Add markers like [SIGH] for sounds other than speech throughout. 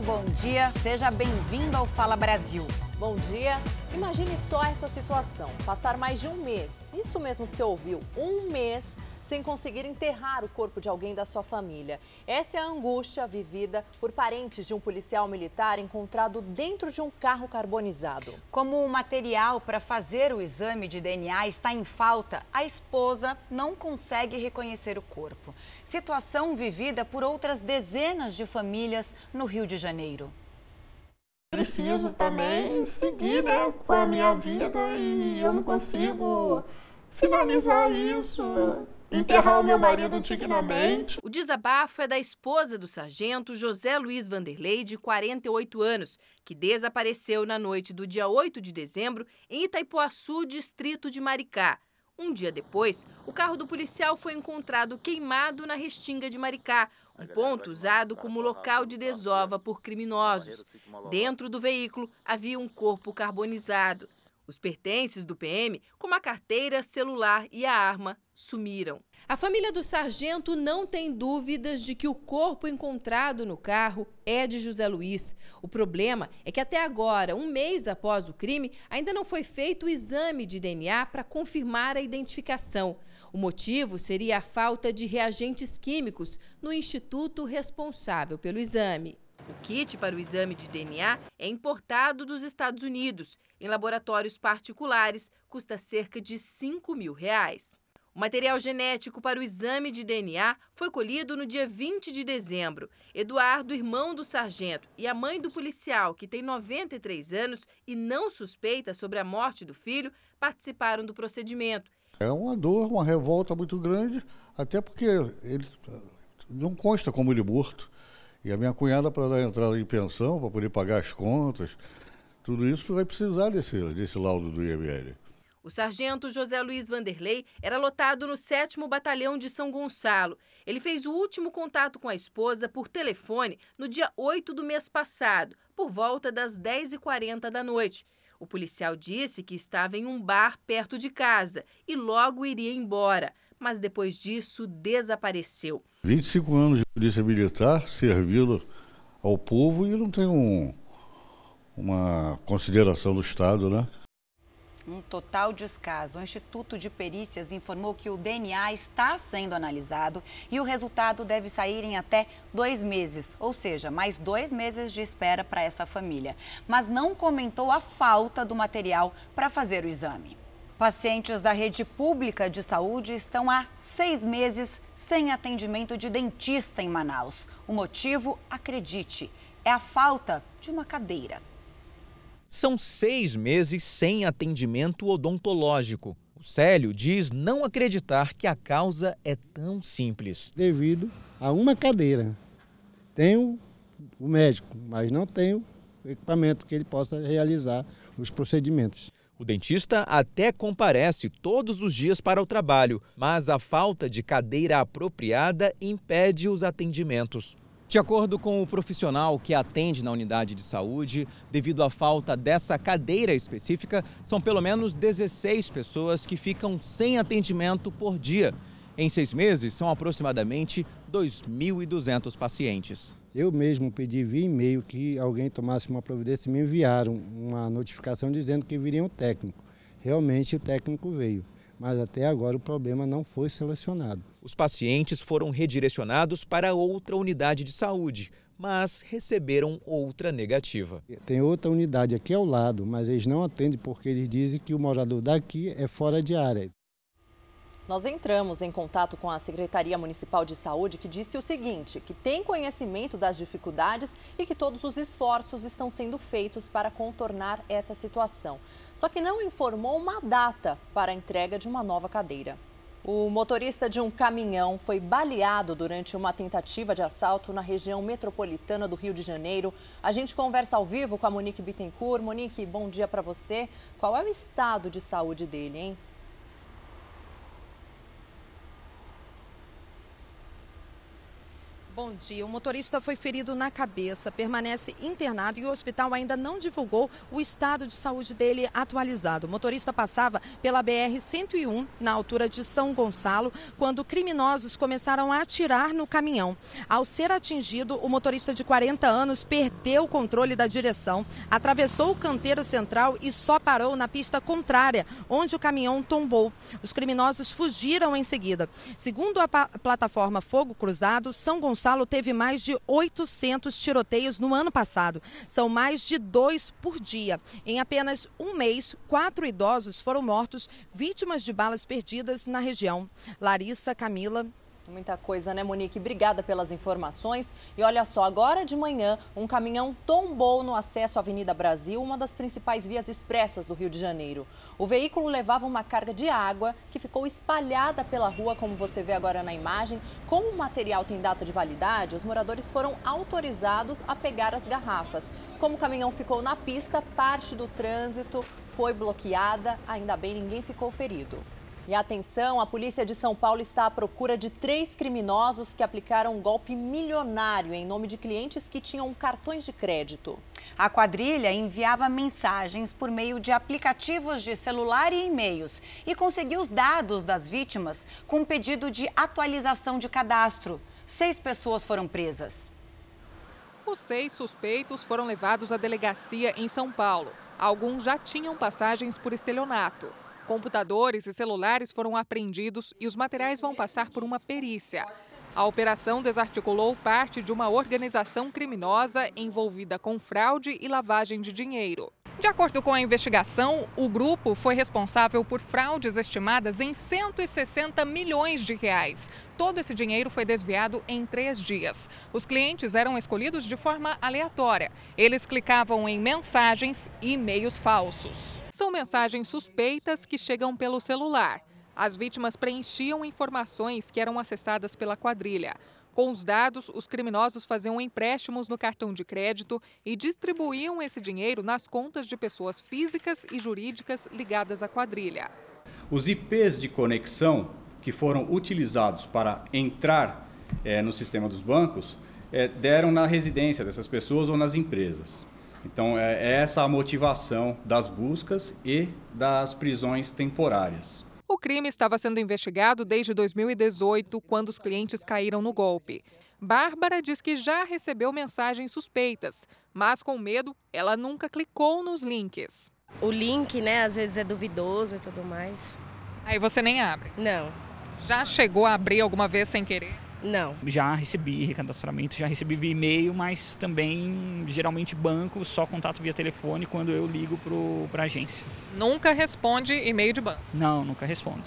muito bom dia. Seja bem-vindo ao Fala Brasil. Bom dia. Imagine só essa situação: passar mais de um mês, isso mesmo que você ouviu, um mês sem conseguir enterrar o corpo de alguém da sua família. Essa é a angústia vivida por parentes de um policial militar encontrado dentro de um carro carbonizado. Como o material para fazer o exame de DNA está em falta, a esposa não consegue reconhecer o corpo. Situação vivida por outras dezenas de famílias no Rio de Janeiro preciso também seguir né, com a minha vida e eu não consigo finalizar isso, enterrar o meu marido dignamente. O desabafo é da esposa do sargento José Luiz Vanderlei, de 48 anos, que desapareceu na noite do dia 8 de dezembro em Itaipuaçu, distrito de Maricá. Um dia depois, o carro do policial foi encontrado queimado na Restinga de Maricá, um ponto usado como local de desova por criminosos. Dentro do veículo havia um corpo carbonizado. Os pertences do PM, como a carteira, celular e a arma, sumiram. A família do sargento não tem dúvidas de que o corpo encontrado no carro é de José Luiz. O problema é que até agora, um mês após o crime, ainda não foi feito o exame de DNA para confirmar a identificação. O motivo seria a falta de reagentes químicos no instituto responsável pelo exame. O kit para o exame de DNA é importado dos Estados Unidos. Em laboratórios particulares, custa cerca de 5 mil reais. O material genético para o exame de DNA foi colhido no dia 20 de dezembro. Eduardo, irmão do sargento, e a mãe do policial, que tem 93 anos e não suspeita sobre a morte do filho, participaram do procedimento é uma dor, uma revolta muito grande, até porque ele não consta como ele morto. E a minha cunhada, para dar entrada em pensão, para poder pagar as contas, tudo isso vai precisar desse, desse laudo do IML. O sargento José Luiz Vanderlei era lotado no 7 Batalhão de São Gonçalo. Ele fez o último contato com a esposa por telefone no dia 8 do mês passado, por volta das 10h40 da noite. O policial disse que estava em um bar perto de casa e logo iria embora, mas depois disso desapareceu. 25 anos de polícia militar, servindo ao povo e não tem um, uma consideração do Estado, né? Um total descaso. O Instituto de Perícias informou que o DNA está sendo analisado e o resultado deve sair em até dois meses, ou seja, mais dois meses de espera para essa família. Mas não comentou a falta do material para fazer o exame. Pacientes da rede pública de saúde estão há seis meses sem atendimento de dentista em Manaus. O motivo, acredite, é a falta de uma cadeira. São seis meses sem atendimento odontológico. O Célio diz não acreditar que a causa é tão simples. Devido a uma cadeira. Tenho o médico, mas não tenho equipamento que ele possa realizar os procedimentos. O dentista até comparece todos os dias para o trabalho, mas a falta de cadeira apropriada impede os atendimentos. De acordo com o profissional que atende na unidade de saúde, devido à falta dessa cadeira específica, são pelo menos 16 pessoas que ficam sem atendimento por dia. Em seis meses, são aproximadamente 2.200 pacientes. Eu mesmo pedi via e-mail que alguém tomasse uma providência e me enviaram uma notificação dizendo que viria um técnico. Realmente o técnico veio mas até agora o problema não foi selecionado. Os pacientes foram redirecionados para outra unidade de saúde, mas receberam outra negativa. Tem outra unidade aqui ao lado, mas eles não atendem porque eles dizem que o morador daqui é fora de área. Nós entramos em contato com a Secretaria Municipal de Saúde, que disse o seguinte: que tem conhecimento das dificuldades e que todos os esforços estão sendo feitos para contornar essa situação. Só que não informou uma data para a entrega de uma nova cadeira. O motorista de um caminhão foi baleado durante uma tentativa de assalto na região metropolitana do Rio de Janeiro. A gente conversa ao vivo com a Monique Bittencourt. Monique, bom dia para você. Qual é o estado de saúde dele, hein? Bom dia. O motorista foi ferido na cabeça, permanece internado e o hospital ainda não divulgou o estado de saúde dele atualizado. O motorista passava pela BR-101, na altura de São Gonçalo, quando criminosos começaram a atirar no caminhão. Ao ser atingido, o motorista de 40 anos perdeu o controle da direção, atravessou o canteiro central e só parou na pista contrária, onde o caminhão tombou. Os criminosos fugiram em seguida. Segundo a plataforma Fogo Cruzado, São Gonçalo Gonçalo teve mais de 800 tiroteios no ano passado. São mais de dois por dia. Em apenas um mês, quatro idosos foram mortos vítimas de balas perdidas na região. Larissa, Camila, Muita coisa, né, Monique? Obrigada pelas informações. E olha só, agora de manhã, um caminhão tombou no acesso à Avenida Brasil, uma das principais vias expressas do Rio de Janeiro. O veículo levava uma carga de água que ficou espalhada pela rua, como você vê agora na imagem. Como o material tem data de validade, os moradores foram autorizados a pegar as garrafas. Como o caminhão ficou na pista, parte do trânsito foi bloqueada. Ainda bem, ninguém ficou ferido. E atenção, a polícia de São Paulo está à procura de três criminosos que aplicaram um golpe milionário em nome de clientes que tinham cartões de crédito. A quadrilha enviava mensagens por meio de aplicativos de celular e e-mails e conseguiu os dados das vítimas com um pedido de atualização de cadastro. Seis pessoas foram presas. Os seis suspeitos foram levados à delegacia em São Paulo. Alguns já tinham passagens por estelionato. Computadores e celulares foram apreendidos e os materiais vão passar por uma perícia. A operação desarticulou parte de uma organização criminosa envolvida com fraude e lavagem de dinheiro. De acordo com a investigação, o grupo foi responsável por fraudes estimadas em 160 milhões de reais. Todo esse dinheiro foi desviado em três dias. Os clientes eram escolhidos de forma aleatória. Eles clicavam em mensagens e e-mails falsos. São mensagens suspeitas que chegam pelo celular. As vítimas preenchiam informações que eram acessadas pela quadrilha. Com os dados, os criminosos faziam empréstimos no cartão de crédito e distribuíam esse dinheiro nas contas de pessoas físicas e jurídicas ligadas à quadrilha. Os IPs de conexão que foram utilizados para entrar é, no sistema dos bancos é, deram na residência dessas pessoas ou nas empresas. Então, é, é essa a motivação das buscas e das prisões temporárias. O crime estava sendo investigado desde 2018, quando os clientes caíram no golpe. Bárbara diz que já recebeu mensagens suspeitas, mas com medo, ela nunca clicou nos links. O link, né, às vezes é duvidoso e tudo mais. Aí você nem abre? Não. Já chegou a abrir alguma vez sem querer? Não. Já recebi recadastramento, já recebi via e-mail, mas também geralmente banco, só contato via telefone quando eu ligo para a agência. Nunca responde e-mail de banco? Não, nunca respondo.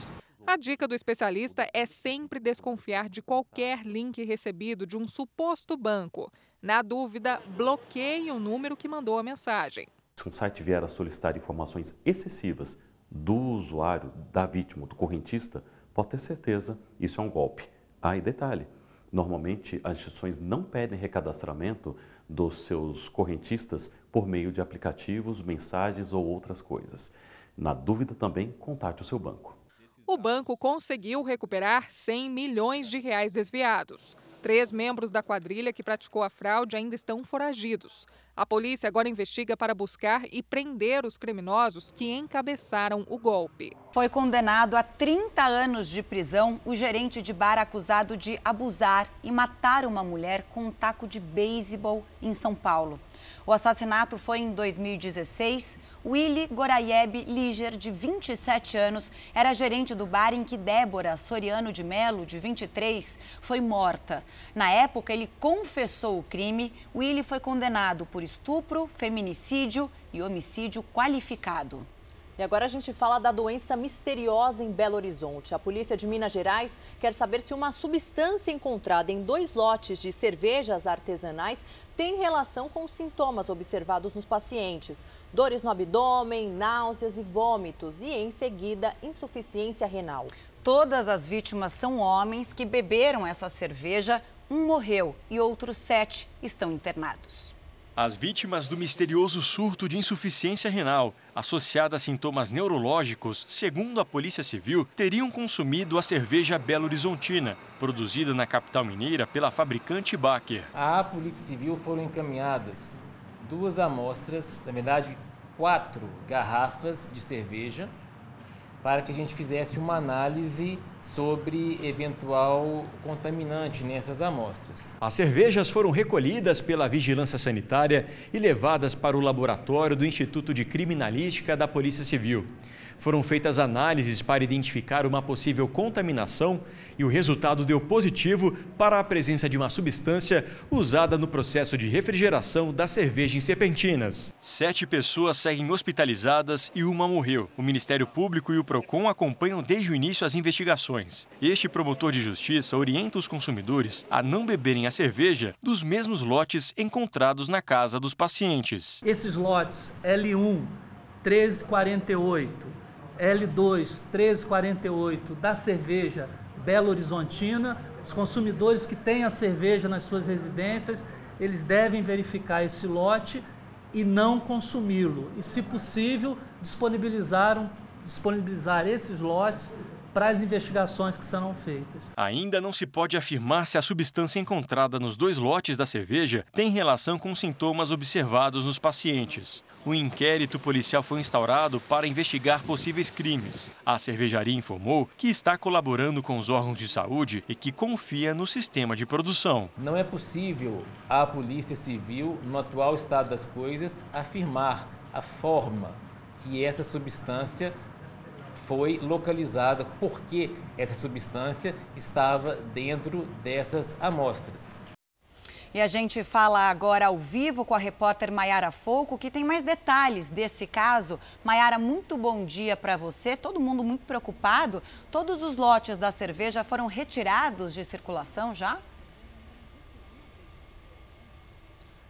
A dica do especialista é sempre desconfiar de qualquer link recebido de um suposto banco. Na dúvida, bloqueie o número que mandou a mensagem. Se um site vier a solicitar informações excessivas do usuário, da vítima, do correntista, pode ter certeza, isso é um golpe. Ah, e detalhe, normalmente as instituições não pedem recadastramento dos seus correntistas por meio de aplicativos, mensagens ou outras coisas. Na dúvida também, contate o seu banco. O banco conseguiu recuperar 100 milhões de reais desviados. Três membros da quadrilha que praticou a fraude ainda estão foragidos. A polícia agora investiga para buscar e prender os criminosos que encabeçaram o golpe. Foi condenado a 30 anos de prisão o gerente de bar acusado de abusar e matar uma mulher com um taco de beisebol em São Paulo. O assassinato foi em 2016 Willy Goraieb Liger, de 27 anos, era gerente do bar em que Débora Soriano de Melo, de 23, foi morta. Na época, ele confessou o crime. Willy foi condenado por estupro, feminicídio e homicídio qualificado. E agora a gente fala da doença misteriosa em Belo Horizonte. A polícia de Minas Gerais quer saber se uma substância encontrada em dois lotes de cervejas artesanais tem relação com os sintomas observados nos pacientes: dores no abdômen, náuseas e vômitos, e em seguida, insuficiência renal. Todas as vítimas são homens que beberam essa cerveja. Um morreu e outros sete estão internados. As vítimas do misterioso surto de insuficiência renal, associada a sintomas neurológicos, segundo a Polícia Civil, teriam consumido a cerveja Belo Horizontina, produzida na capital mineira pela fabricante Baker. À Polícia Civil foram encaminhadas duas amostras, na verdade, quatro garrafas de cerveja para que a gente fizesse uma análise sobre eventual contaminante nessas amostras. As cervejas foram recolhidas pela Vigilância Sanitária e levadas para o laboratório do Instituto de Criminalística da Polícia Civil. Foram feitas análises para identificar uma possível contaminação e o resultado deu positivo para a presença de uma substância usada no processo de refrigeração da cerveja em serpentinas. Sete pessoas seguem hospitalizadas e uma morreu. O Ministério Público e o PROCON acompanham desde o início as investigações. Este promotor de justiça orienta os consumidores a não beberem a cerveja dos mesmos lotes encontrados na casa dos pacientes. Esses lotes L1 1348 L2 1348 da cerveja Belo Horizontina. Os consumidores que têm a cerveja nas suas residências, eles devem verificar esse lote e não consumi-lo. E, se possível, disponibilizar, disponibilizar esses lotes para as investigações que serão feitas. Ainda não se pode afirmar se a substância encontrada nos dois lotes da cerveja tem relação com sintomas observados nos pacientes. O inquérito policial foi instaurado para investigar possíveis crimes. A cervejaria informou que está colaborando com os órgãos de saúde e que confia no sistema de produção. Não é possível a Polícia Civil, no atual estado das coisas, afirmar a forma que essa substância foi localizada porque essa substância estava dentro dessas amostras. E a gente fala agora ao vivo com a repórter Maiara Folco, que tem mais detalhes desse caso. Maiara, muito bom dia para você. Todo mundo muito preocupado. Todos os lotes da cerveja foram retirados de circulação já?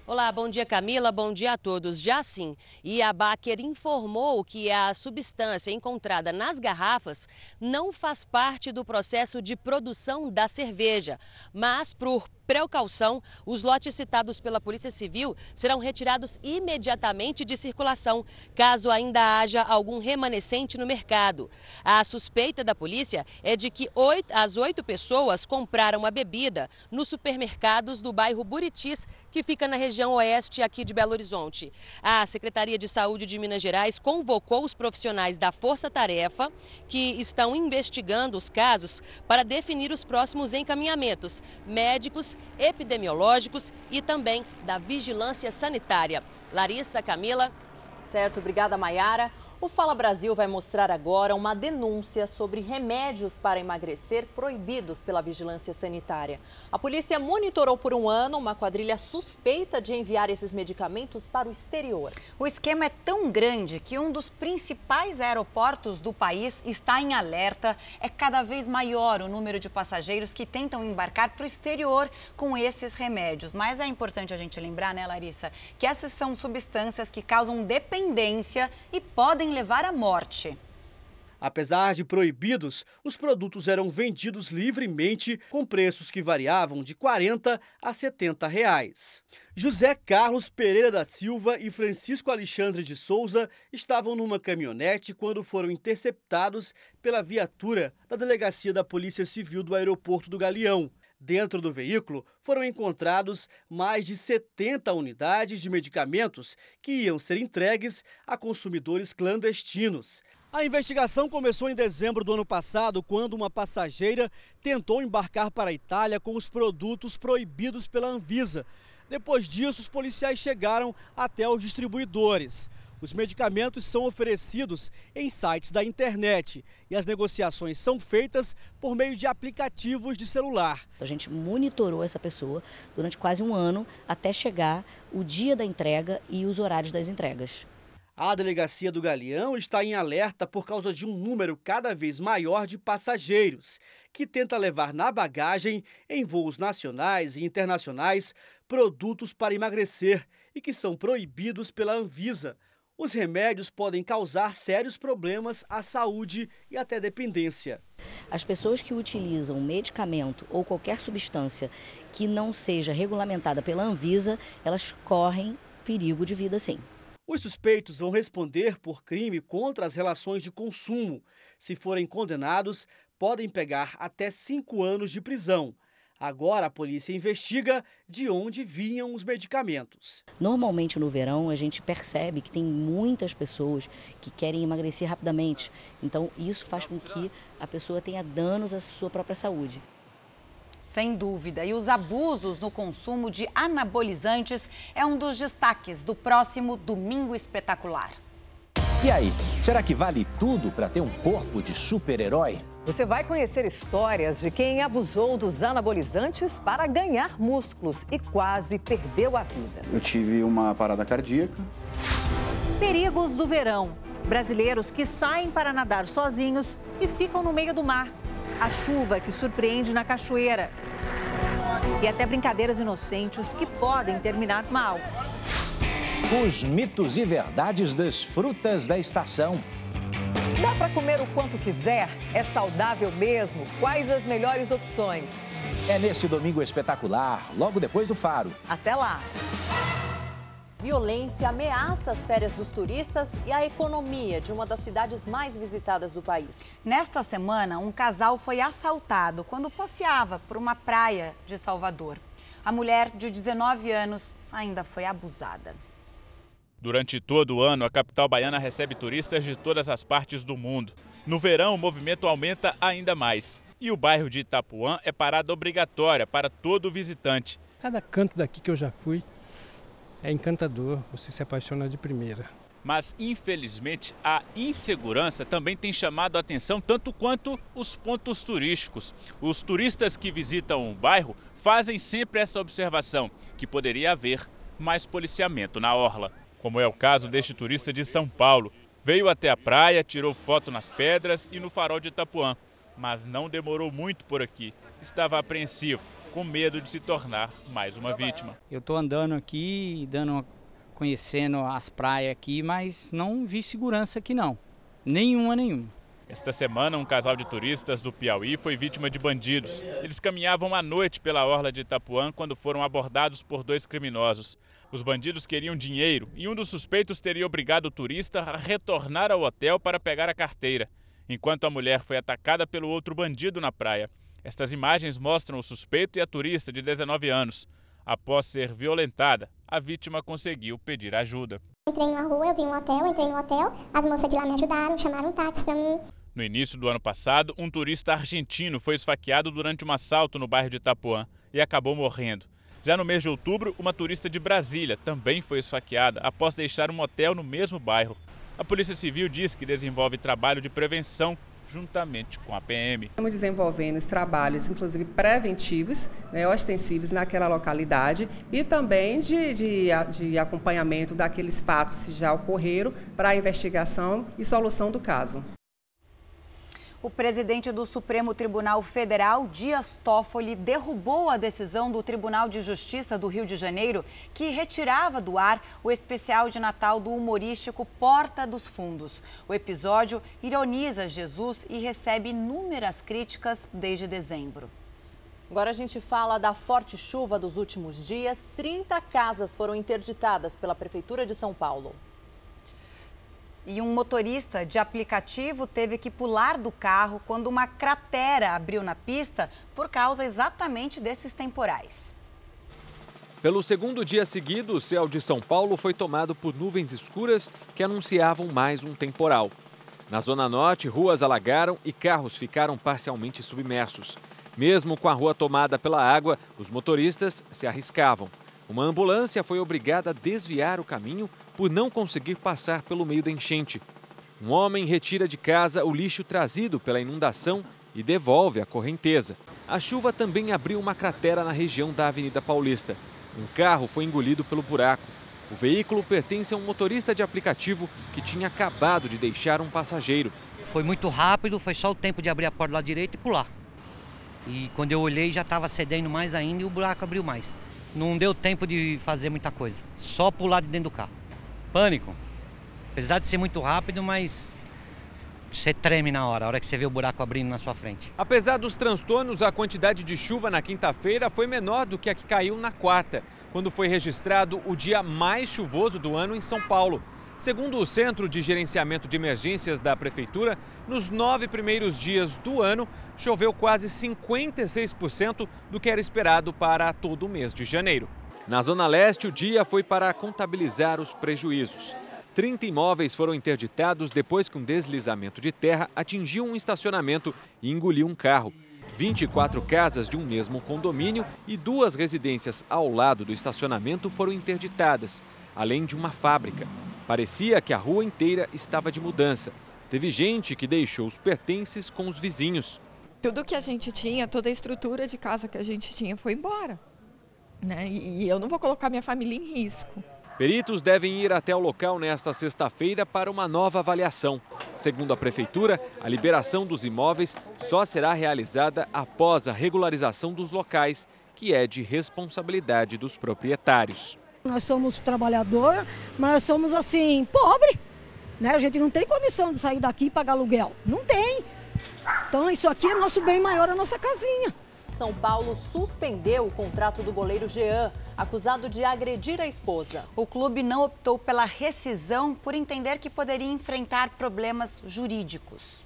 Olá, bom dia Camila, bom dia a todos. Já sim, e a Baker informou que a substância encontrada nas garrafas não faz parte do processo de produção da cerveja, mas por precaução, os lotes citados pela Polícia Civil serão retirados imediatamente de circulação, caso ainda haja algum remanescente no mercado. A suspeita da polícia é de que oito, as oito pessoas compraram a bebida nos supermercados do bairro Buritis, que fica na região oeste aqui de Belo Horizonte. A Secretaria de Saúde de Minas Gerais convocou os profissionais da Força Tarefa, que estão investigando os casos, para definir os próximos encaminhamentos médicos epidemiológicos e também da vigilância sanitária. Larissa, Camila. Certo, obrigada, Maiara. O Fala Brasil vai mostrar agora uma denúncia sobre remédios para emagrecer proibidos pela vigilância sanitária. A polícia monitorou por um ano uma quadrilha suspeita de enviar esses medicamentos para o exterior. O esquema é tão grande que um dos principais aeroportos do país está em alerta. É cada vez maior o número de passageiros que tentam embarcar para o exterior com esses remédios. Mas é importante a gente lembrar, né, Larissa, que essas são substâncias que causam dependência e podem levar à morte. Apesar de proibidos, os produtos eram vendidos livremente com preços que variavam de 40 a 70 reais. José Carlos Pereira da Silva e Francisco Alexandre de Souza estavam numa caminhonete quando foram interceptados pela viatura da delegacia da Polícia Civil do aeroporto do Galeão. Dentro do veículo foram encontrados mais de 70 unidades de medicamentos que iam ser entregues a consumidores clandestinos. A investigação começou em dezembro do ano passado, quando uma passageira tentou embarcar para a Itália com os produtos proibidos pela Anvisa. Depois disso, os policiais chegaram até os distribuidores. Os medicamentos são oferecidos em sites da internet e as negociações são feitas por meio de aplicativos de celular. A gente monitorou essa pessoa durante quase um ano até chegar o dia da entrega e os horários das entregas. A delegacia do Galeão está em alerta por causa de um número cada vez maior de passageiros que tenta levar na bagagem, em voos nacionais e internacionais, produtos para emagrecer e que são proibidos pela Anvisa. Os remédios podem causar sérios problemas à saúde e até dependência. As pessoas que utilizam medicamento ou qualquer substância que não seja regulamentada pela Anvisa, elas correm perigo de vida sim. Os suspeitos vão responder por crime contra as relações de consumo. Se forem condenados, podem pegar até cinco anos de prisão. Agora a polícia investiga de onde vinham os medicamentos. Normalmente no verão a gente percebe que tem muitas pessoas que querem emagrecer rapidamente. Então isso faz com que a pessoa tenha danos à sua própria saúde. Sem dúvida. E os abusos no consumo de anabolizantes é um dos destaques do próximo Domingo Espetacular. E aí, será que vale tudo para ter um corpo de super-herói? Você vai conhecer histórias de quem abusou dos anabolizantes para ganhar músculos e quase perdeu a vida. Eu tive uma parada cardíaca. Perigos do verão. Brasileiros que saem para nadar sozinhos e ficam no meio do mar. A chuva que surpreende na cachoeira. E até brincadeiras inocentes que podem terminar mal. Os mitos e verdades das frutas da estação. Dá para comer o quanto quiser? É saudável mesmo? Quais as melhores opções? É neste domingo espetacular, logo depois do Faro. Até lá! Violência ameaça as férias dos turistas e a economia de uma das cidades mais visitadas do país. Nesta semana, um casal foi assaltado quando passeava por uma praia de Salvador. A mulher de 19 anos ainda foi abusada. Durante todo o ano, a capital baiana recebe turistas de todas as partes do mundo. No verão, o movimento aumenta ainda mais. E o bairro de Itapuã é parada obrigatória para todo visitante. Cada canto daqui que eu já fui é encantador, você se apaixona de primeira. Mas, infelizmente, a insegurança também tem chamado a atenção tanto quanto os pontos turísticos. Os turistas que visitam o bairro fazem sempre essa observação, que poderia haver mais policiamento na orla como é o caso deste turista de São Paulo. Veio até a praia, tirou foto nas pedras e no farol de Itapuã, mas não demorou muito por aqui. Estava apreensivo, com medo de se tornar mais uma vítima. Eu estou andando aqui, dando, conhecendo as praias aqui, mas não vi segurança aqui não. Nenhuma, nenhuma. Esta semana, um casal de turistas do Piauí foi vítima de bandidos. Eles caminhavam à noite pela orla de Itapuã quando foram abordados por dois criminosos. Os bandidos queriam dinheiro e um dos suspeitos teria obrigado o turista a retornar ao hotel para pegar a carteira, enquanto a mulher foi atacada pelo outro bandido na praia. Estas imagens mostram o suspeito e a turista de 19 anos. Após ser violentada, a vítima conseguiu pedir ajuda. Entrei numa rua, eu vi um hotel, entrei no hotel, as moças de lá me ajudaram, chamaram um táxi para mim. No início do ano passado, um turista argentino foi esfaqueado durante um assalto no bairro de Itapuã e acabou morrendo. Já no mês de outubro, uma turista de Brasília também foi esfaqueada após deixar um hotel no mesmo bairro. A Polícia Civil diz que desenvolve trabalho de prevenção juntamente com a PM. Estamos desenvolvendo os trabalhos, inclusive preventivos, né, ostensivos naquela localidade e também de, de, de acompanhamento daqueles fatos que já ocorreram para a investigação e solução do caso. O presidente do Supremo Tribunal Federal, Dias Toffoli, derrubou a decisão do Tribunal de Justiça do Rio de Janeiro que retirava do ar o especial de Natal do humorístico Porta dos Fundos. O episódio ironiza Jesus e recebe inúmeras críticas desde dezembro. Agora a gente fala da forte chuva dos últimos dias. 30 casas foram interditadas pela Prefeitura de São Paulo. E um motorista de aplicativo teve que pular do carro quando uma cratera abriu na pista por causa exatamente desses temporais. Pelo segundo dia seguido, o céu de São Paulo foi tomado por nuvens escuras que anunciavam mais um temporal. Na Zona Norte, ruas alagaram e carros ficaram parcialmente submersos. Mesmo com a rua tomada pela água, os motoristas se arriscavam. Uma ambulância foi obrigada a desviar o caminho por não conseguir passar pelo meio da enchente. Um homem retira de casa o lixo trazido pela inundação e devolve a correnteza. A chuva também abriu uma cratera na região da Avenida Paulista. Um carro foi engolido pelo buraco. O veículo pertence a um motorista de aplicativo que tinha acabado de deixar um passageiro. Foi muito rápido, foi só o tempo de abrir a porta lá direita e pular. E quando eu olhei já estava cedendo mais ainda e o buraco abriu mais. Não deu tempo de fazer muita coisa, só pular de dentro do carro. Pânico. Apesar de ser muito rápido, mas você treme na hora, a hora que você vê o buraco abrindo na sua frente. Apesar dos transtornos, a quantidade de chuva na quinta-feira foi menor do que a que caiu na quarta. quando foi registrado o dia mais chuvoso do ano em São Paulo. Segundo o Centro de Gerenciamento de Emergências da Prefeitura, nos nove primeiros dias do ano, choveu quase 56% do que era esperado para todo o mês de janeiro. Na Zona Leste, o dia foi para contabilizar os prejuízos. 30 imóveis foram interditados depois que um deslizamento de terra atingiu um estacionamento e engoliu um carro. 24 casas de um mesmo condomínio e duas residências ao lado do estacionamento foram interditadas, além de uma fábrica. Parecia que a rua inteira estava de mudança. Teve gente que deixou os pertences com os vizinhos. Tudo que a gente tinha, toda a estrutura de casa que a gente tinha foi embora. Né? E eu não vou colocar minha família em risco. Peritos devem ir até o local nesta sexta-feira para uma nova avaliação. Segundo a Prefeitura, a liberação dos imóveis só será realizada após a regularização dos locais, que é de responsabilidade dos proprietários. Nós somos trabalhador, mas nós somos assim, pobre. Né? A gente não tem condição de sair daqui e pagar aluguel. Não tem. Então isso aqui é nosso bem maior, a nossa casinha. São Paulo suspendeu o contrato do goleiro Jean, acusado de agredir a esposa. O clube não optou pela rescisão por entender que poderia enfrentar problemas jurídicos.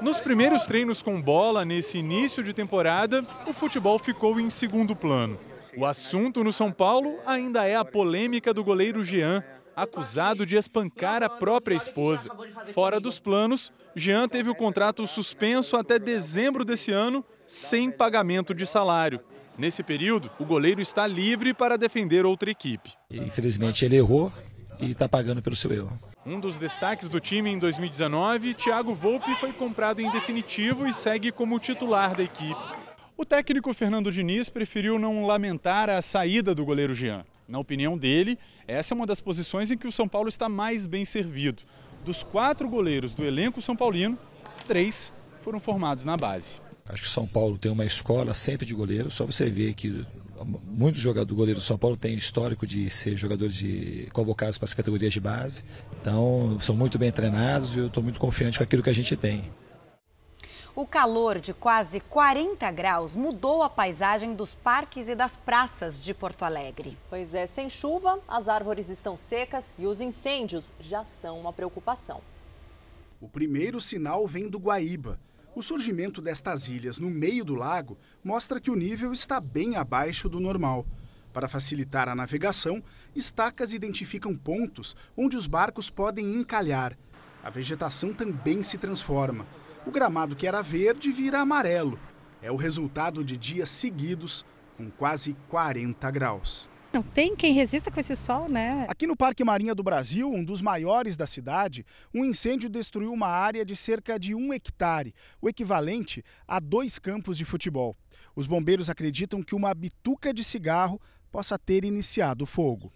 Nos primeiros treinos com bola nesse início de temporada, o futebol ficou em segundo plano. O assunto no São Paulo ainda é a polêmica do goleiro Jean, acusado de espancar a própria esposa. Fora dos planos, Jean teve o contrato suspenso até dezembro desse ano, sem pagamento de salário. Nesse período, o goleiro está livre para defender outra equipe. Infelizmente, ele errou e está pagando pelo seu erro. Um dos destaques do time em 2019, Thiago Volpe foi comprado em definitivo e segue como titular da equipe. O técnico Fernando Diniz preferiu não lamentar a saída do goleiro Jean. Na opinião dele, essa é uma das posições em que o São Paulo está mais bem servido. Dos quatro goleiros do elenco São Paulino, três foram formados na base. Acho que São Paulo tem uma escola sempre de goleiros, só você ver que muitos jogadores goleiros do São Paulo têm histórico de ser jogadores de convocados para as categorias de base. Então, são muito bem treinados e eu estou muito confiante com aquilo que a gente tem. O calor de quase 40 graus mudou a paisagem dos parques e das praças de Porto Alegre. Pois é, sem chuva, as árvores estão secas e os incêndios já são uma preocupação. O primeiro sinal vem do Guaíba. O surgimento destas ilhas no meio do lago mostra que o nível está bem abaixo do normal. Para facilitar a navegação, estacas identificam pontos onde os barcos podem encalhar. A vegetação também se transforma o gramado que era verde vira amarelo. É o resultado de dias seguidos com quase 40 graus. Não tem quem resista com esse sol, né? Aqui no Parque Marinha do Brasil, um dos maiores da cidade, um incêndio destruiu uma área de cerca de um hectare, o equivalente a dois campos de futebol. Os bombeiros acreditam que uma bituca de cigarro possa ter iniciado o fogo.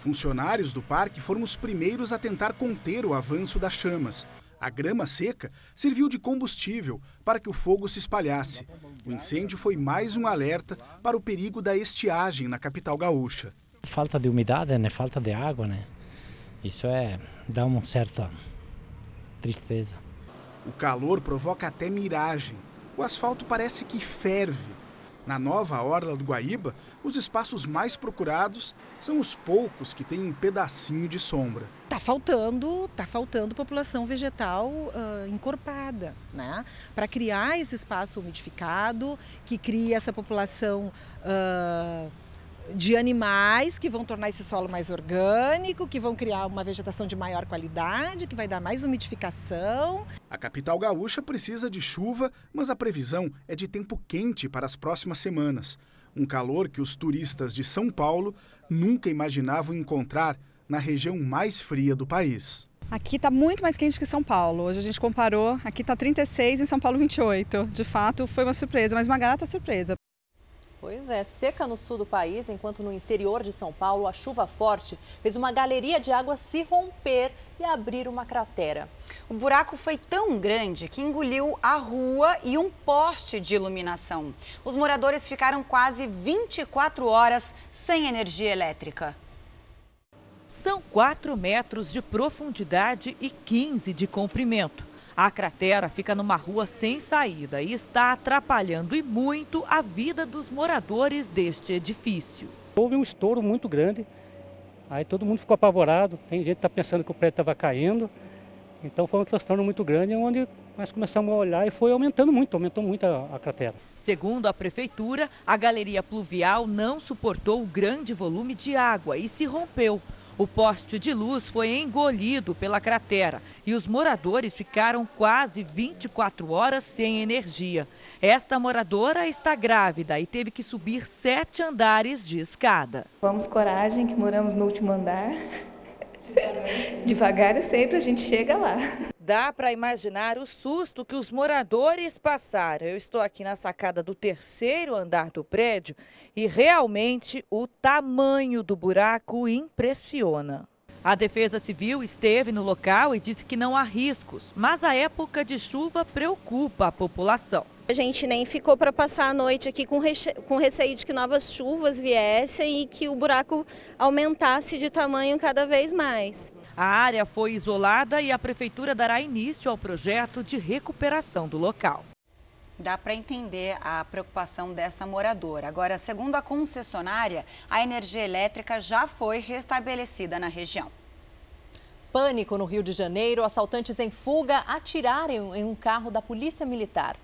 Funcionários do parque foram os primeiros a tentar conter o avanço das chamas. A grama seca serviu de combustível para que o fogo se espalhasse. O incêndio foi mais um alerta para o perigo da estiagem na capital gaúcha. Falta de umidade, né? Falta de água, né? Isso é dá uma certa tristeza. O calor provoca até miragem. O asfalto parece que ferve. Na nova orla do Guaíba, os espaços mais procurados são os poucos que têm um pedacinho de sombra. Está faltando, tá faltando população vegetal uh, encorpada, né? Para criar esse espaço umidificado, que cria essa população uh, de animais que vão tornar esse solo mais orgânico, que vão criar uma vegetação de maior qualidade, que vai dar mais umidificação. A capital gaúcha precisa de chuva, mas a previsão é de tempo quente para as próximas semanas. Um calor que os turistas de São Paulo nunca imaginavam encontrar na região mais fria do país. Aqui está muito mais quente que São Paulo. Hoje a gente comparou, aqui está 36 em São Paulo 28. De fato, foi uma surpresa, mas uma grata surpresa. Pois é, seca no sul do país, enquanto no interior de São Paulo a chuva forte fez uma galeria de água se romper e abrir uma cratera. O buraco foi tão grande que engoliu a rua e um poste de iluminação. Os moradores ficaram quase 24 horas sem energia elétrica. São 4 metros de profundidade e 15 de comprimento. A cratera fica numa rua sem saída e está atrapalhando e muito a vida dos moradores deste edifício. Houve um estouro muito grande, aí todo mundo ficou apavorado, tem gente que está pensando que o prédio estava caindo, então foi um transtorno muito grande, onde nós começamos a olhar e foi aumentando muito, aumentou muito a, a cratera. Segundo a prefeitura, a galeria pluvial não suportou o grande volume de água e se rompeu. O poste de luz foi engolido pela cratera e os moradores ficaram quase 24 horas sem energia. Esta moradora está grávida e teve que subir sete andares de escada. Vamos coragem, que moramos no último andar. Devagar e sempre a gente chega lá. Dá para imaginar o susto que os moradores passaram. Eu estou aqui na sacada do terceiro andar do prédio e realmente o tamanho do buraco impressiona. A Defesa Civil esteve no local e disse que não há riscos, mas a época de chuva preocupa a população. A gente nem ficou para passar a noite aqui com, com receio de que novas chuvas viessem e que o buraco aumentasse de tamanho cada vez mais. A área foi isolada e a prefeitura dará início ao projeto de recuperação do local. Dá para entender a preocupação dessa moradora. Agora, segundo a concessionária, a energia elétrica já foi restabelecida na região. Pânico no Rio de Janeiro, assaltantes em fuga atiraram em um carro da Polícia Militar.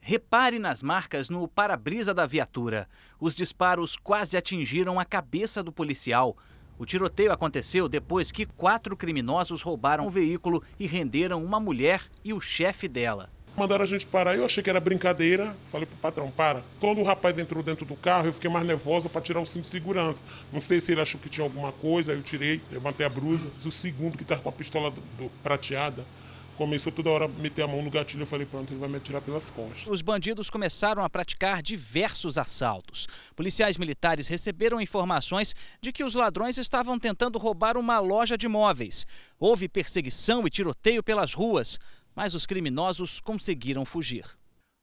Repare nas marcas no para-brisa da viatura. Os disparos quase atingiram a cabeça do policial. O tiroteio aconteceu depois que quatro criminosos roubaram o veículo e renderam uma mulher e o chefe dela. Mandaram a gente parar, eu achei que era brincadeira. Falei pro patrão, para. Quando o rapaz entrou dentro do carro, eu fiquei mais nervosa para tirar o cinto de segurança. Não sei se ele achou que tinha alguma coisa, aí eu tirei, levantei a brusa. O segundo, que estava com a pistola do, do, prateada, começou toda hora a meter a mão no gatilho. Eu falei, pronto, ele vai me atirar pelas costas. Os bandidos começaram a praticar diversos assaltos. Policiais militares receberam informações de que os ladrões estavam tentando roubar uma loja de móveis. Houve perseguição e tiroteio pelas ruas mas os criminosos conseguiram fugir.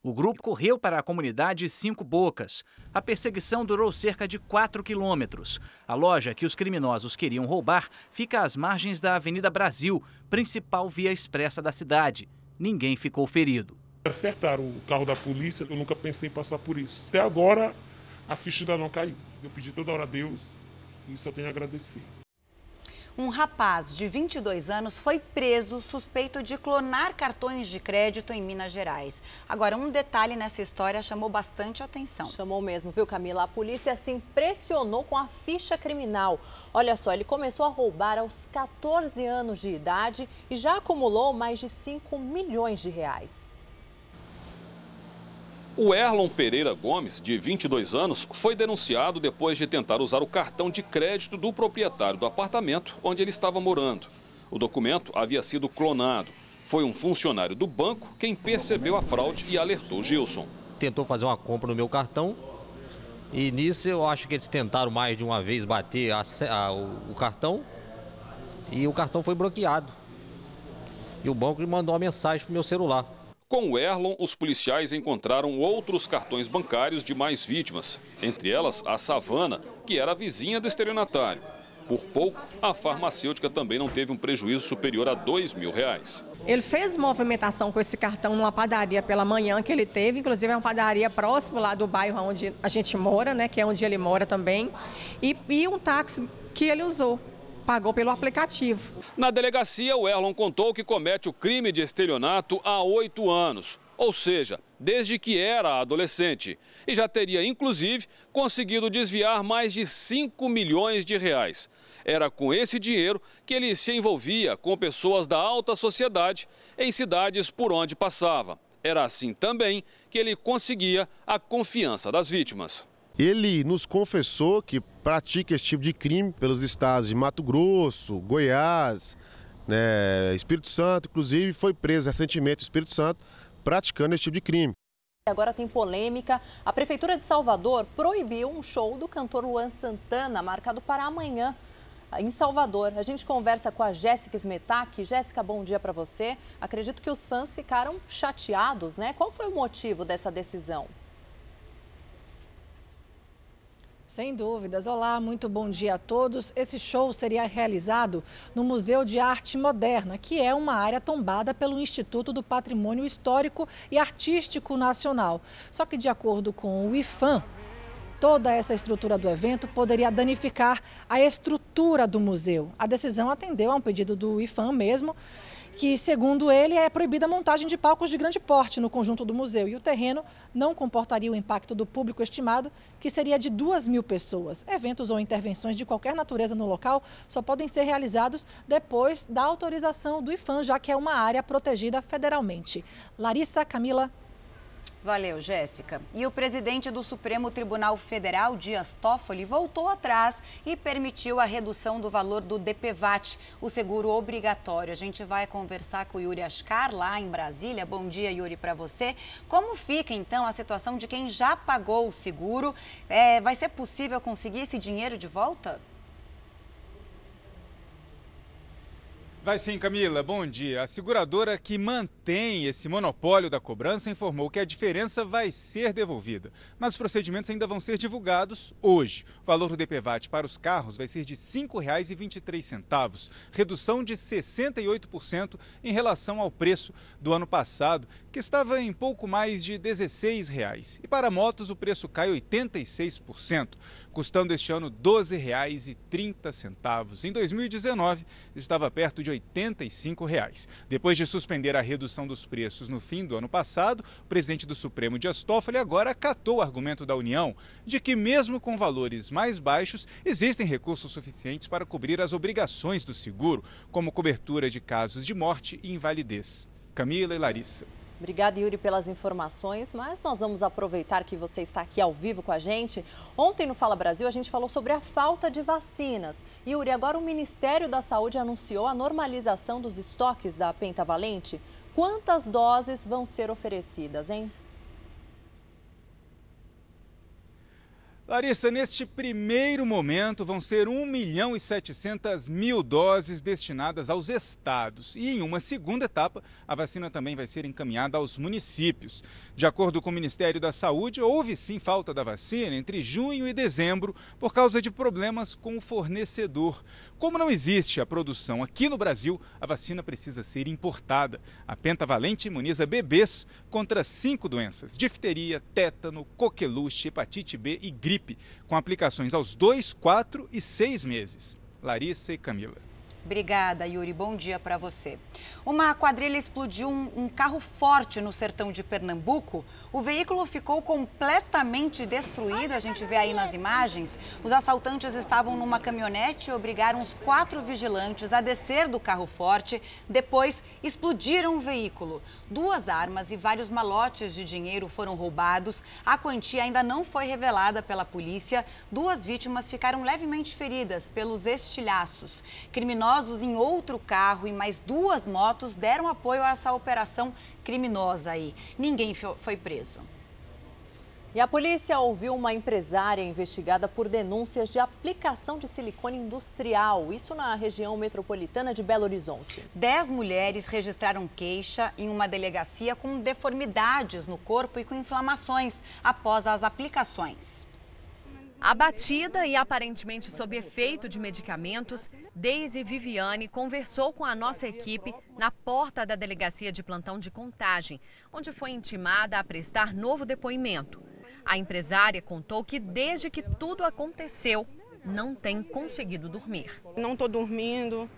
O grupo correu para a comunidade Cinco Bocas. A perseguição durou cerca de 4 quilômetros. A loja que os criminosos queriam roubar fica às margens da Avenida Brasil, principal via expressa da cidade. Ninguém ficou ferido. Acertaram o carro da polícia, eu nunca pensei em passar por isso. Até agora, a ficha ainda não caiu. Eu pedi toda hora a Deus e só tenho a agradecer. Um rapaz de 22 anos foi preso suspeito de clonar cartões de crédito em Minas Gerais. Agora, um detalhe nessa história chamou bastante atenção. Chamou mesmo, viu, Camila? A polícia se impressionou com a ficha criminal. Olha só, ele começou a roubar aos 14 anos de idade e já acumulou mais de 5 milhões de reais. O Erlon Pereira Gomes, de 22 anos, foi denunciado depois de tentar usar o cartão de crédito do proprietário do apartamento onde ele estava morando. O documento havia sido clonado. Foi um funcionário do banco quem percebeu a fraude e alertou Gilson. Tentou fazer uma compra no meu cartão e nisso eu acho que eles tentaram mais de uma vez bater a, a, o, cartão e o cartão foi bloqueado. E o banco mandou uma mensagem para o meu celular. Com o Erlon, os policiais encontraram outros cartões bancários de mais vítimas, entre elas a Savana, que era a vizinha do estelionatário. Por pouco, a farmacêutica também não teve um prejuízo superior a dois mil reais. Ele fez movimentação com esse cartão numa padaria pela manhã que ele teve, inclusive é uma padaria próximo lá do bairro onde a gente mora, né, que é onde ele mora também, e, e um táxi que ele usou pagou pelo aplicativo. Na delegacia, o Erlon contou que comete o crime de estelionato há oito anos, ou seja, desde que era adolescente, e já teria, inclusive, conseguido desviar mais de 5 milhões de reais. Era com esse dinheiro que ele se envolvia com pessoas da alta sociedade em cidades por onde passava. Era assim também que ele conseguia a confiança das vítimas. Ele nos confessou que pratica esse tipo de crime pelos estados de Mato Grosso, Goiás, né, Espírito Santo, inclusive foi preso recentemente no Espírito Santo praticando esse tipo de crime. Agora tem polêmica. A Prefeitura de Salvador proibiu um show do cantor Luan Santana, marcado para amanhã em Salvador. A gente conversa com a Jéssica Smetak. Jéssica, bom dia para você. Acredito que os fãs ficaram chateados, né? Qual foi o motivo dessa decisão? Sem dúvidas. Olá, muito bom dia a todos. Esse show seria realizado no Museu de Arte Moderna, que é uma área tombada pelo Instituto do Patrimônio Histórico e Artístico Nacional. Só que, de acordo com o IFAM, toda essa estrutura do evento poderia danificar a estrutura do museu. A decisão atendeu a um pedido do IFAM mesmo que, segundo ele, é proibida a montagem de palcos de grande porte no conjunto do museu e o terreno não comportaria o impacto do público estimado, que seria de 2 mil pessoas. Eventos ou intervenções de qualquer natureza no local só podem ser realizados depois da autorização do IFAM, já que é uma área protegida federalmente. Larissa Camila Valeu, Jéssica. E o presidente do Supremo Tribunal Federal, Dias Toffoli, voltou atrás e permitiu a redução do valor do DPVAT, o seguro obrigatório. A gente vai conversar com o Yuri Ascar, lá em Brasília. Bom dia, Yuri, para você. Como fica, então, a situação de quem já pagou o seguro? É, vai ser possível conseguir esse dinheiro de volta? Vai sim, Camila. Bom dia. A seguradora que mantém esse monopólio da cobrança informou que a diferença vai ser devolvida, mas os procedimentos ainda vão ser divulgados hoje. O valor do DPVAT para os carros vai ser de R$ 5,23, redução de 68% em relação ao preço do ano passado, que estava em pouco mais de 16 reais. E para motos o preço cai 86%, custando este ano R$ 12,30. Em 2019 estava perto de 85 reais. Depois de suspender a redução dos preços no fim do ano passado, o presidente do Supremo Dias Toffoli agora acatou o argumento da União de que mesmo com valores mais baixos existem recursos suficientes para cobrir as obrigações do seguro, como cobertura de casos de morte e invalidez. Camila e Larissa. Obrigada, Yuri, pelas informações, mas nós vamos aproveitar que você está aqui ao vivo com a gente. Ontem no Fala Brasil a gente falou sobre a falta de vacinas. Yuri, agora o Ministério da Saúde anunciou a normalização dos estoques da pentavalente. Quantas doses vão ser oferecidas, hein? Larissa, neste primeiro momento vão ser 1 milhão e 700 mil doses destinadas aos estados. E em uma segunda etapa, a vacina também vai ser encaminhada aos municípios. De acordo com o Ministério da Saúde, houve sim falta da vacina entre junho e dezembro por causa de problemas com o fornecedor. Como não existe a produção aqui no Brasil, a vacina precisa ser importada. A pentavalente imuniza bebês contra cinco doenças: difteria, tétano, coqueluche, hepatite B e gripe, com aplicações aos 2, 4 e 6 meses. Larissa e Camila. Obrigada, Yuri. Bom dia para você. Uma quadrilha explodiu um, um, carro forte no sertão de Pernambuco. O veículo ficou completamente destruído, a gente vê aí nas imagens. Os assaltantes estavam numa caminhonete e obrigaram os quatro vigilantes a descer do carro forte. Depois, explodiram o veículo. Duas armas e vários malotes de dinheiro foram roubados. A quantia ainda não foi revelada pela polícia. Duas vítimas ficaram levemente feridas pelos estilhaços. Criminosos em outro carro e mais duas motos deram apoio a essa operação criminosa aí. Ninguém foi preso. E a polícia ouviu uma empresária investigada por denúncias de aplicação de silicone industrial, isso na região metropolitana de Belo Horizonte. Dez mulheres registraram queixa em uma delegacia com deformidades no corpo e com inflamações após as aplicações. Abatida e aparentemente sob efeito de medicamentos, Deise Viviane conversou com a nossa equipe na porta da delegacia de plantão de contagem, onde foi intimada a prestar novo depoimento. A empresária contou que desde que tudo aconteceu, não tem conseguido dormir. Não estou dormindo,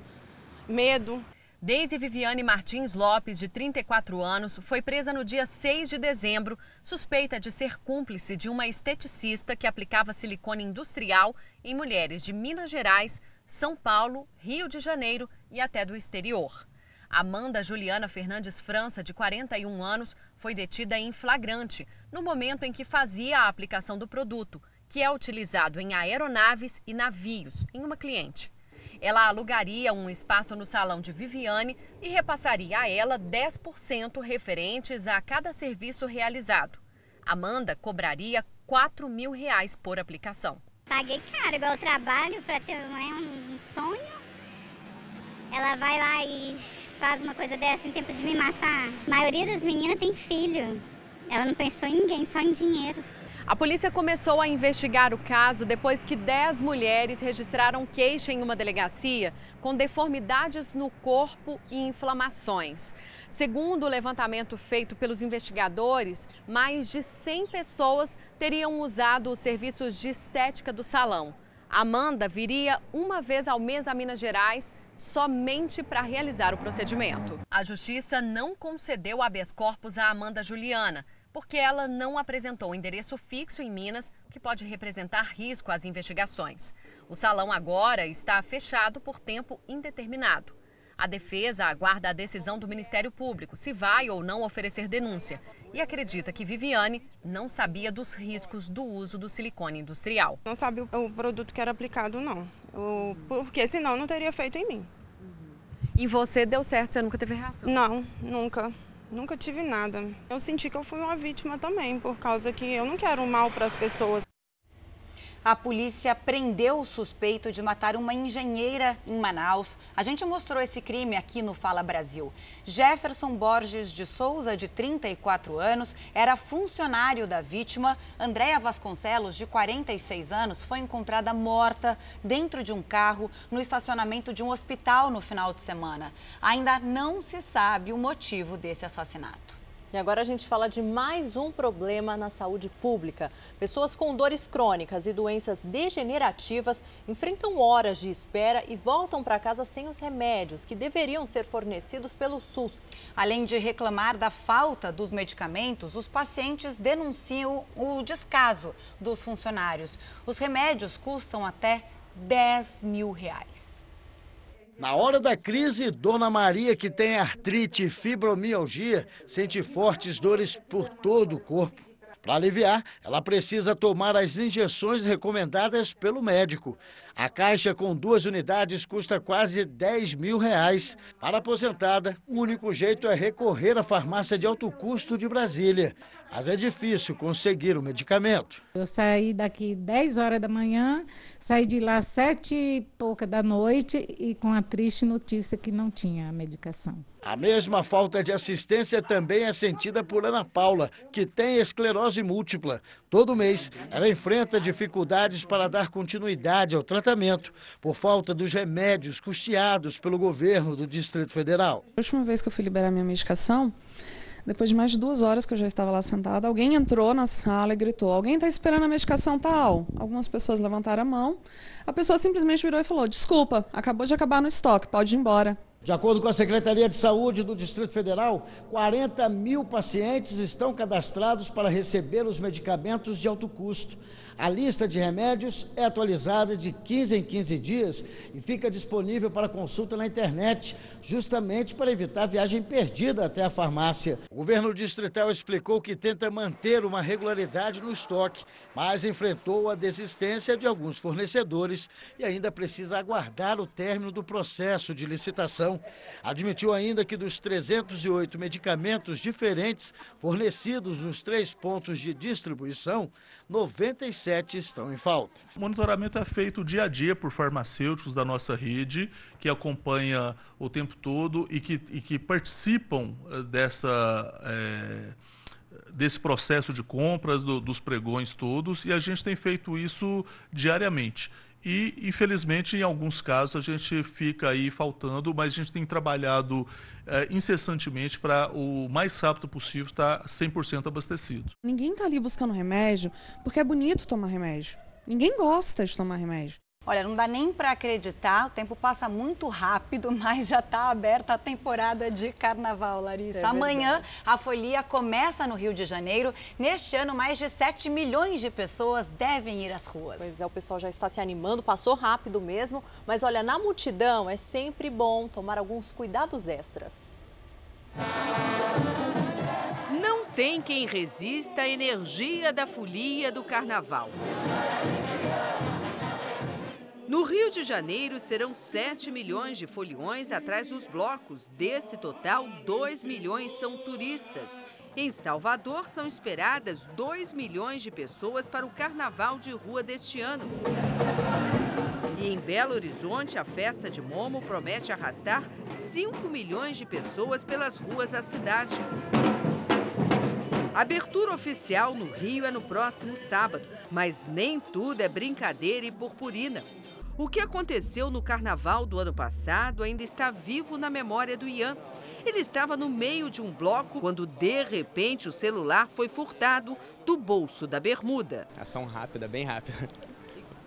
medo. Deise Viviane Martins Lopes, de 34 anos, foi presa no dia 6 de dezembro, suspeita de ser cúmplice de uma esteticista que aplicava silicone industrial em mulheres de Minas Gerais, São Paulo, Rio de Janeiro e até do exterior. Amanda Juliana Fernandes França, de 41 anos, foi detida em flagrante no momento em que fazia a aplicação do produto, que é utilizado em aeronaves e navios, em uma cliente. Ela alugaria um espaço no salão de Viviane e repassaria a ela 10% referentes a cada serviço realizado. Amanda cobraria 4 mil reais por aplicação. Paguei caro, igual eu trabalho para ter um sonho. Ela vai lá e faz uma coisa dessa em tempo de me matar. A maioria das meninas tem filho. Ela não pensou em ninguém, só em dinheiro. A polícia começou a investigar o caso depois que 10 mulheres registraram queixa em uma delegacia com deformidades no corpo e inflamações. Segundo o levantamento feito pelos investigadores, mais de 100 pessoas teriam usado os serviços de estética do salão. Amanda viria uma vez ao mês a Minas Gerais somente para realizar o procedimento. A justiça não concedeu habeas corpus a Amanda Juliana, porque ela não apresentou endereço fixo em Minas, que pode representar risco às investigações. O salão agora está fechado por tempo indeterminado. A defesa aguarda a decisão do Ministério Público se vai ou não oferecer denúncia e acredita que Viviane não sabia dos riscos do uso do silicone industrial. Não sabia o produto que era aplicado, não. porque senão não teria feito em mim. E você deu certo, você nunca teve reação? Não, nunca. Nunca tive nada. Eu senti que eu fui uma vítima também, por causa que eu não quero mal para as pessoas. A polícia prendeu o suspeito de matar uma engenheira em Manaus. A gente mostrou esse crime aqui no Fala Brasil. Jefferson Borges de Souza, de 34 anos, era funcionário da vítima. Andréa Vasconcelos, de 46 anos, foi encontrada morta dentro de um carro no estacionamento de um hospital no final de semana. Ainda não se sabe o motivo desse assassinato. E agora a gente fala de mais um problema na saúde pública. Pessoas com dores crônicas e doenças degenerativas enfrentam horas de espera e voltam para casa sem os remédios que deveriam ser fornecidos pelo SUS. Além de reclamar da falta dos medicamentos, os pacientes denunciam o descaso dos funcionários. Os remédios custam até 10 mil reais. Na hora da crise, Dona Maria, que tem artrite e fibromialgia, sente fortes dores por todo o corpo. Para aliviar, ela precisa tomar as injeções recomendadas pelo médico. A caixa com duas unidades custa quase 10 mil reais. Para aposentada, o único jeito é recorrer à farmácia de alto custo de Brasília. Mas é difícil conseguir o medicamento. Eu saí daqui 10 horas da manhã, saí de lá sete e pouca da noite e com a triste notícia que não tinha a medicação. A mesma falta de assistência também é sentida por Ana Paula, que tem esclerose múltipla. Todo mês, ela enfrenta dificuldades para dar continuidade ao tratamento por falta dos remédios custeados pelo governo do Distrito Federal. A última vez que eu fui liberar minha medicação, depois de mais de duas horas que eu já estava lá sentada, alguém entrou na sala e gritou: Alguém está esperando a medicação tal? Algumas pessoas levantaram a mão. A pessoa simplesmente virou e falou: Desculpa, acabou de acabar no estoque, pode ir embora. De acordo com a Secretaria de Saúde do Distrito Federal, 40 mil pacientes estão cadastrados para receber os medicamentos de alto custo. A lista de remédios é atualizada de 15 em 15 dias e fica disponível para consulta na internet, justamente para evitar viagem perdida até a farmácia. O governo distrital explicou que tenta manter uma regularidade no estoque, mas enfrentou a desistência de alguns fornecedores e ainda precisa aguardar o término do processo de licitação. Admitiu ainda que dos 308 medicamentos diferentes fornecidos nos três pontos de distribuição, 97 estão em falta. O monitoramento é feito dia a dia por farmacêuticos da nossa rede, que acompanha o tempo todo e que, e que participam eh, dessa. É desse processo de compras, do, dos pregões todos, e a gente tem feito isso diariamente. E, infelizmente, em alguns casos, a gente fica aí faltando, mas a gente tem trabalhado é, incessantemente para o mais rápido possível estar 100% abastecido. Ninguém está ali buscando remédio porque é bonito tomar remédio. Ninguém gosta de tomar remédio. Olha, não dá nem para acreditar, o tempo passa muito rápido, [LAUGHS] mas já está aberta a temporada de carnaval, Larissa. É Amanhã a folia começa no Rio de Janeiro. Neste ano, mais de 7 milhões de pessoas devem ir às ruas. Pois é, o pessoal já está se animando, passou rápido mesmo, mas olha, na multidão é sempre bom tomar alguns cuidados extras. Não tem quem resista à energia da folia do carnaval. No Rio de Janeiro, serão 7 milhões de foliões atrás dos blocos. Desse total, 2 milhões são turistas. Em Salvador, são esperadas 2 milhões de pessoas para o carnaval de rua deste ano. E em Belo Horizonte, a festa de Momo promete arrastar 5 milhões de pessoas pelas ruas da cidade. A abertura oficial no Rio é no próximo sábado, mas nem tudo é brincadeira e purpurina. O que aconteceu no carnaval do ano passado ainda está vivo na memória do Ian. Ele estava no meio de um bloco quando, de repente, o celular foi furtado do bolso da bermuda. Ação rápida, bem rápida.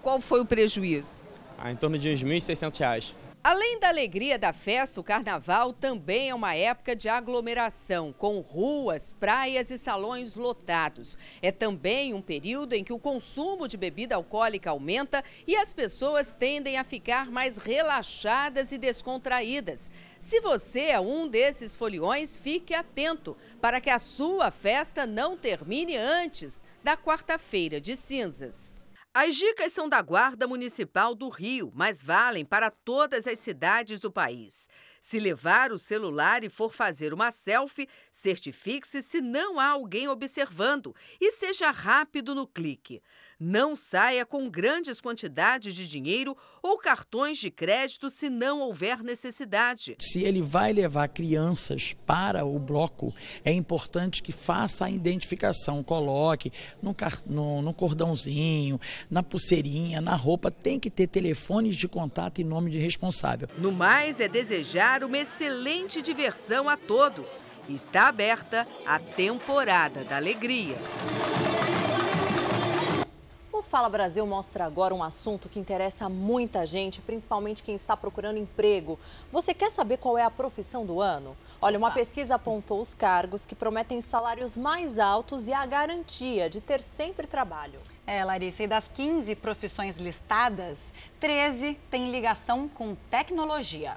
Qual foi o prejuízo? Ah, em torno de uns R$ 1.600. Além da alegria da festa, o carnaval também é uma época de aglomeração, com ruas, praias e salões lotados. É também um período em que o consumo de bebida alcoólica aumenta e as pessoas tendem a ficar mais relaxadas e descontraídas. Se você é um desses foliões, fique atento para que a sua festa não termine antes da quarta-feira de cinzas. As dicas são da Guarda Municipal do Rio, mas valem para todas as cidades do país. Se levar o celular e for fazer uma selfie, certifique-se se não há alguém observando e seja rápido no clique. Não saia com grandes quantidades de dinheiro ou cartões de crédito se não houver necessidade. Se ele vai levar crianças para o bloco, é importante que faça a identificação, coloque no, no, no cordãozinho, na pulseirinha, na roupa, tem que ter telefones de contato e nome de responsável. No mais, é desejar uma excelente diversão a todos. Está aberta a temporada da alegria. O Fala Brasil mostra agora um assunto que interessa muita gente, principalmente quem está procurando emprego. Você quer saber qual é a profissão do ano? Olha, uma pesquisa apontou os cargos que prometem salários mais altos e a garantia de ter sempre trabalho. É, Larissa, e das 15 profissões listadas, 13 têm ligação com tecnologia.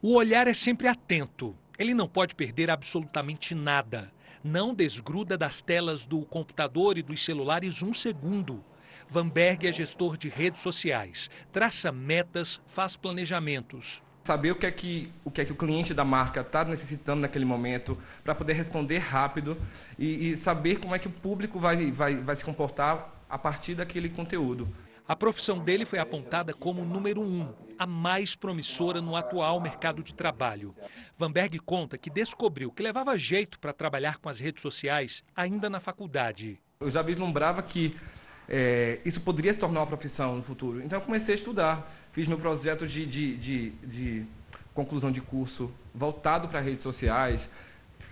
O olhar é sempre atento. Ele não pode perder absolutamente nada não desgruda das telas do computador e dos celulares um segundo. Vanberg é gestor de redes sociais, traça metas, faz planejamentos. Saber o que é que o, que é que o cliente da marca está necessitando naquele momento, para poder responder rápido e, e, saber como é que o público vai, vai, vai se comportar a partir daquele conteúdo. A profissão dele foi apontada como número um, a mais promissora no atual mercado de trabalho. Vanberg conta que descobriu que levava jeito para trabalhar com as redes sociais ainda na faculdade. Eu já vislumbrava que é, isso poderia se tornar uma profissão no futuro. Então eu comecei a estudar, fiz meu projeto de, de, de, de conclusão de curso voltado para redes sociais,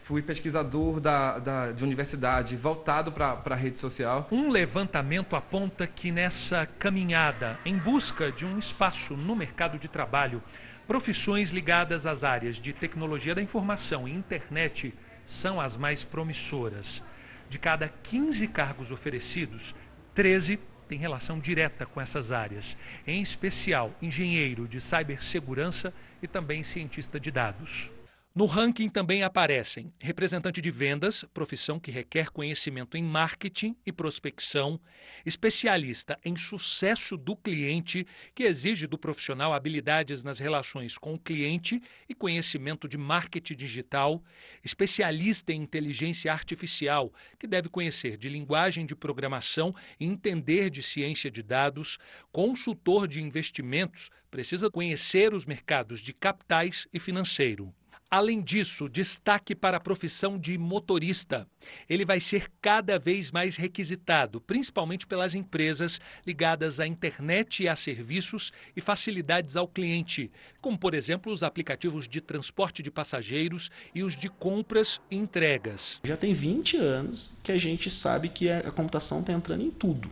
fui pesquisador da, da, de universidade voltado para a rede social. Um levantamento aponta que nessa caminhada em busca de um espaço no mercado de trabalho, profissões ligadas às áreas de tecnologia da informação e internet são as mais promissoras. De cada 15 cargos oferecidos, 13 têm relação direta com essas áreas, em especial engenheiro de cibersegurança e também cientista de dados. No ranking também aparecem representante de vendas, profissão que requer conhecimento em marketing e prospecção, especialista em sucesso do cliente, que exige do profissional habilidades nas relações com o cliente e conhecimento de marketing digital, especialista em inteligência artificial, que deve conhecer de linguagem de programação e entender de ciência de dados, consultor de investimentos, precisa conhecer os mercados de capitais e financeiro. Além disso, destaque para a profissão de motorista. Ele vai ser cada vez mais requisitado, principalmente pelas empresas ligadas à internet e a serviços e facilidades ao cliente, como, por exemplo, os aplicativos de transporte de passageiros e os de compras e entregas. Já tem 20 anos que a gente sabe que a computação está entrando em tudo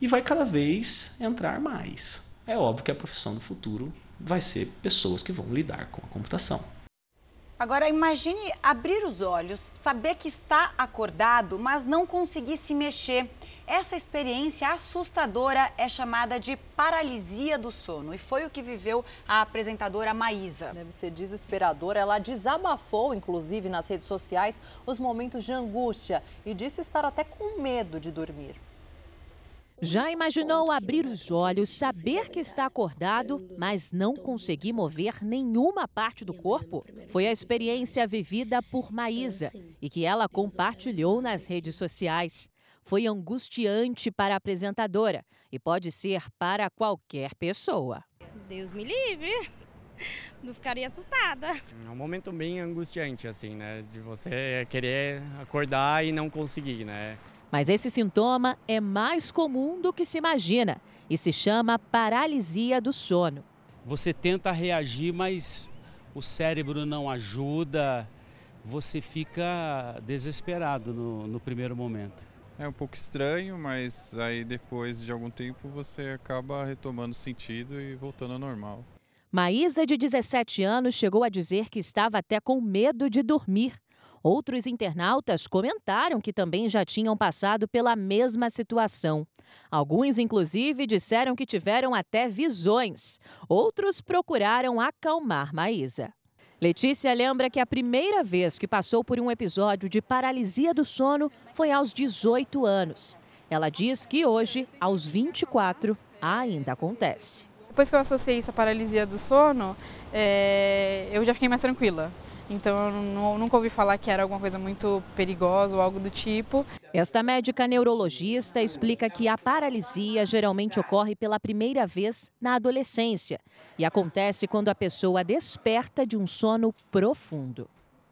e vai cada vez entrar mais. É óbvio que a profissão do futuro vai ser pessoas que vão lidar com a computação. Agora imagine abrir os olhos, saber que está acordado, mas não conseguir se mexer. Essa experiência assustadora é chamada de paralisia do sono e foi o que viveu a apresentadora Maísa. Deve ser desesperador. Ela desabafou, inclusive nas redes sociais, os momentos de angústia e disse estar até com medo de dormir. Já imaginou abrir os olhos, saber que está acordado, mas não conseguir mover nenhuma parte do corpo? Foi a experiência vivida por Maísa e que ela compartilhou nas redes sociais. Foi angustiante para a apresentadora e pode ser para qualquer pessoa. Deus me livre. Não ficaria assustada. É um momento bem angustiante, assim, né? De você querer acordar e não conseguir, né? Mas esse sintoma é mais comum do que se imagina e se chama paralisia do sono. Você tenta reagir, mas o cérebro não ajuda, você fica desesperado no, no primeiro momento. É um pouco estranho, mas aí depois de algum tempo você acaba retomando o sentido e voltando ao normal. Maísa, de 17 anos, chegou a dizer que estava até com medo de dormir. Outros internautas comentaram que também já tinham passado pela mesma situação. Alguns, inclusive, disseram que tiveram até visões. Outros procuraram acalmar Maísa. Letícia lembra que a primeira vez que passou por um episódio de paralisia do sono foi aos 18 anos. Ela diz que hoje, aos 24, ainda acontece. Depois que eu associei isso à paralisia do sono, é, eu já fiquei mais tranquila. Então eu não, nunca ouvi falar que era alguma coisa muito perigosa ou algo do tipo. Esta médica neurologista explica que a paralisia geralmente ocorre pela primeira vez na adolescência e acontece quando a pessoa desperta de um sono profundo.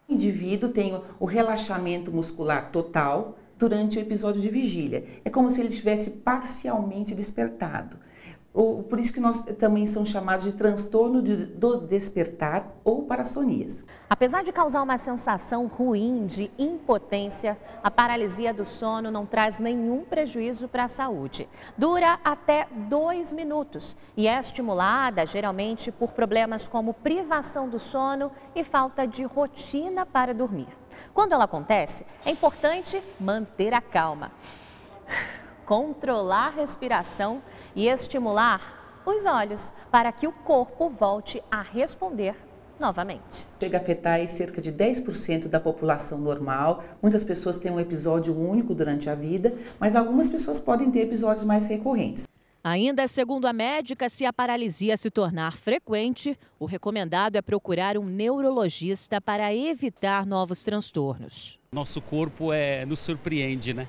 O indivíduo tem o relaxamento muscular total durante o episódio de vigília. É como se ele tivesse parcialmente despertado por isso que nós também são chamados de transtorno de, do despertar ou parassonias. Apesar de causar uma sensação ruim de impotência, a paralisia do sono não traz nenhum prejuízo para a saúde. Dura até dois minutos e é estimulada geralmente por problemas como privação do sono e falta de rotina para dormir. Quando ela acontece, é importante manter a calma, [LAUGHS] controlar a respiração e estimular os olhos para que o corpo volte a responder novamente. Chega a afetar cerca de 10% da população normal. Muitas pessoas têm um episódio único durante a vida, mas algumas pessoas podem ter episódios mais recorrentes. Ainda segundo a médica, se a paralisia se tornar frequente, o recomendado é procurar um neurologista para evitar novos transtornos. Nosso corpo é nos surpreende, né?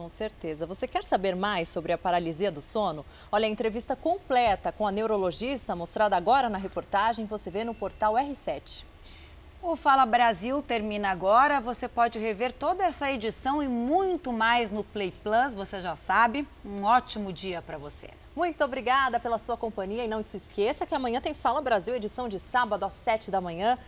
Com certeza. Você quer saber mais sobre a paralisia do sono? Olha, a entrevista completa com a neurologista, mostrada agora na reportagem, você vê no portal R7. O Fala Brasil termina agora. Você pode rever toda essa edição e muito mais no Play Plus, você já sabe. Um ótimo dia para você. Muito obrigada pela sua companhia e não se esqueça que amanhã tem Fala Brasil, edição de sábado às 7 da manhã.